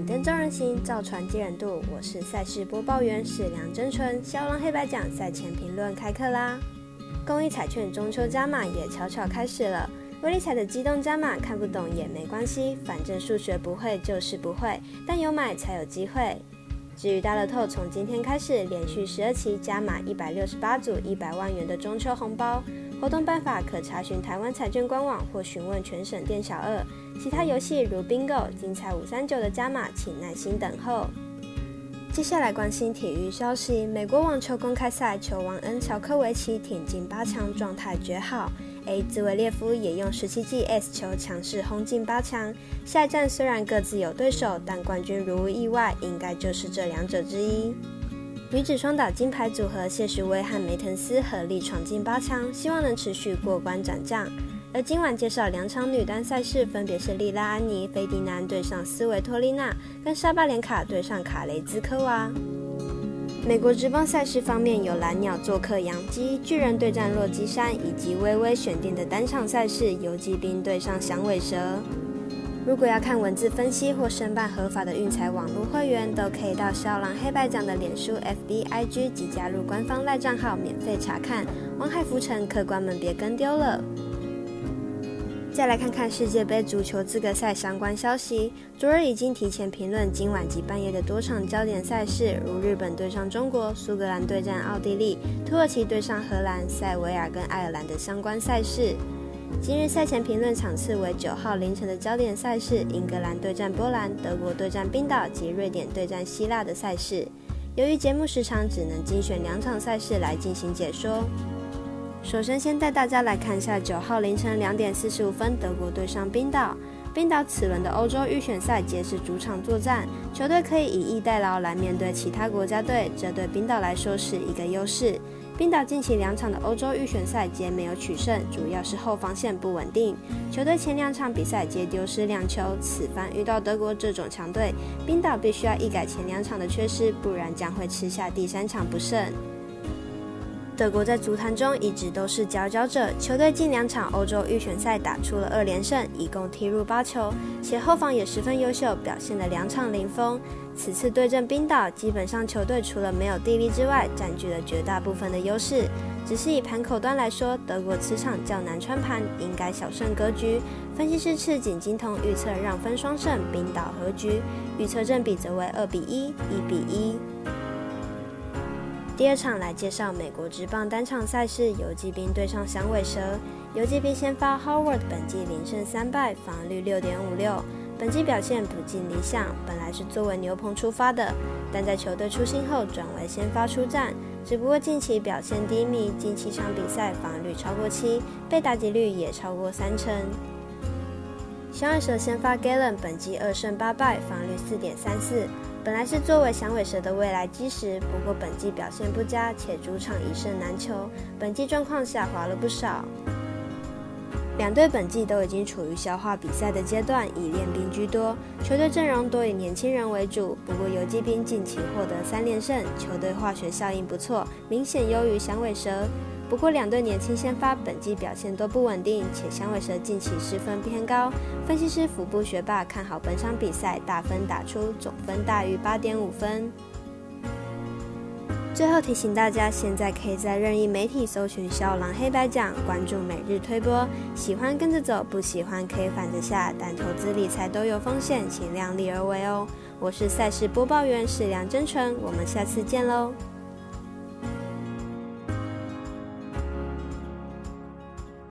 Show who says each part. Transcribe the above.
Speaker 1: 点灯照人行，造船接人度。我是赛事播报员史梁真纯。骁龙黑白奖赛前评论开课啦！公益彩券中秋加码也悄悄开始了。威力彩的机动加码看不懂也没关系，反正数学不会就是不会，但有买才有机会。至于大乐透，从今天开始连续十二期加码一百六十八组一百万元的中秋红包。活动办法可查询台湾彩券官网或询问全省店小二。其他游戏如 Bingo、精彩五三九的加码，请耐心等候。接下来关心体育消息：美国网球公开赛，球王恩乔科维奇挺进八强，状态绝好。A 兹维列夫也用十七记 S 球强势轰进八强。下一站虽然各自有对手，但冠军如无意外，应该就是这两者之一。女子双打金牌组合谢淑薇和梅滕斯合力闯进八强，希望能持续过关斩将。而今晚介绍两场女单赛事，分别是利拉安妮·费迪南对上斯维托利娜，跟沙巴连卡对上卡雷兹科娃。美国职棒赛事方面，有蓝鸟做客洋基，巨人对战洛基山，以及微微选定的单场赛事，游击兵对上响尾蛇。如果要看文字分析或申办合法的运财网络会员，都可以到肖郎黑白奖的脸书、FB、IG 及加入官方赖账号免费查看。王海浮沉，客官们别跟丢了。再来看看世界杯足球资格赛相关消息。昨日已经提前评论今晚及半夜的多场焦点赛事，如日本对上中国、苏格兰对战奥地利、土耳其对上荷兰、塞维尔跟爱尔兰的相关赛事。今日赛前评论场次为九号凌晨的焦点赛事：英格兰对战波兰、德国对战冰岛及瑞典对战希腊的赛事。由于节目时长，只能精选两场赛事来进行解说。首先，先带大家来看一下九号凌晨两点四十五分，德国对上冰岛。冰岛此轮的欧洲预选赛皆是主场作战，球队可以以逸待劳来面对其他国家队，这对冰岛来说是一个优势。冰岛近期两场的欧洲预选赛皆没有取胜，主要是后防线不稳定。球队前两场比赛皆丢失两球，此番遇到德国这种强队，冰岛必须要一改前两场的缺失，不然将会吃下第三场不胜。德国在足坛中一直都是佼佼者，球队近两场欧洲预选赛打出了二连胜，一共踢入八球，且后防也十分优秀，表现了两场零封。此次对阵冰岛，基本上球队除了没有地利之外，占据了绝大部分的优势。只是以盘口端来说，德国磁场较难穿盘，应该小胜格局。分析师赤井金童预测让分双胜，冰岛和局，预测正比则为二比一，一比一。第二场来介绍美国职棒单场赛事，游击兵对上响尾蛇。游击兵先发 Howard 本季零胜三败，防率六点五六，本季表现不尽理想。本来是作为牛棚出发的，但在球队出新后转为先发出战。只不过近期表现低迷，近七场比赛防率超过七，被打击率也超过三成。响尾蛇先发 Galen 本季二胜八败，防率四点三四。本来是作为响尾蛇的未来基石，不过本季表现不佳，且主场一胜难求，本季状况下滑了不少。两队本季都已经处于消化比赛的阶段，以练兵居多，球队阵容多以年轻人为主。不过游击兵近期获得三连胜，球队化学效应不错，明显优于响尾蛇。不过两队年轻先发本季表现都不稳定，且响尾蛇近期失分偏高。分析师腹部学霸看好本场比赛大分打出，总分大于八点五分。最后提醒大家，现在可以在任意媒体搜寻“小狼黑白奖”，关注每日推播。喜欢跟着走，不喜欢可以反着下。但投资理财都有风险，请量力而为哦。我是赛事播报员史梁真纯，我们下次见喽。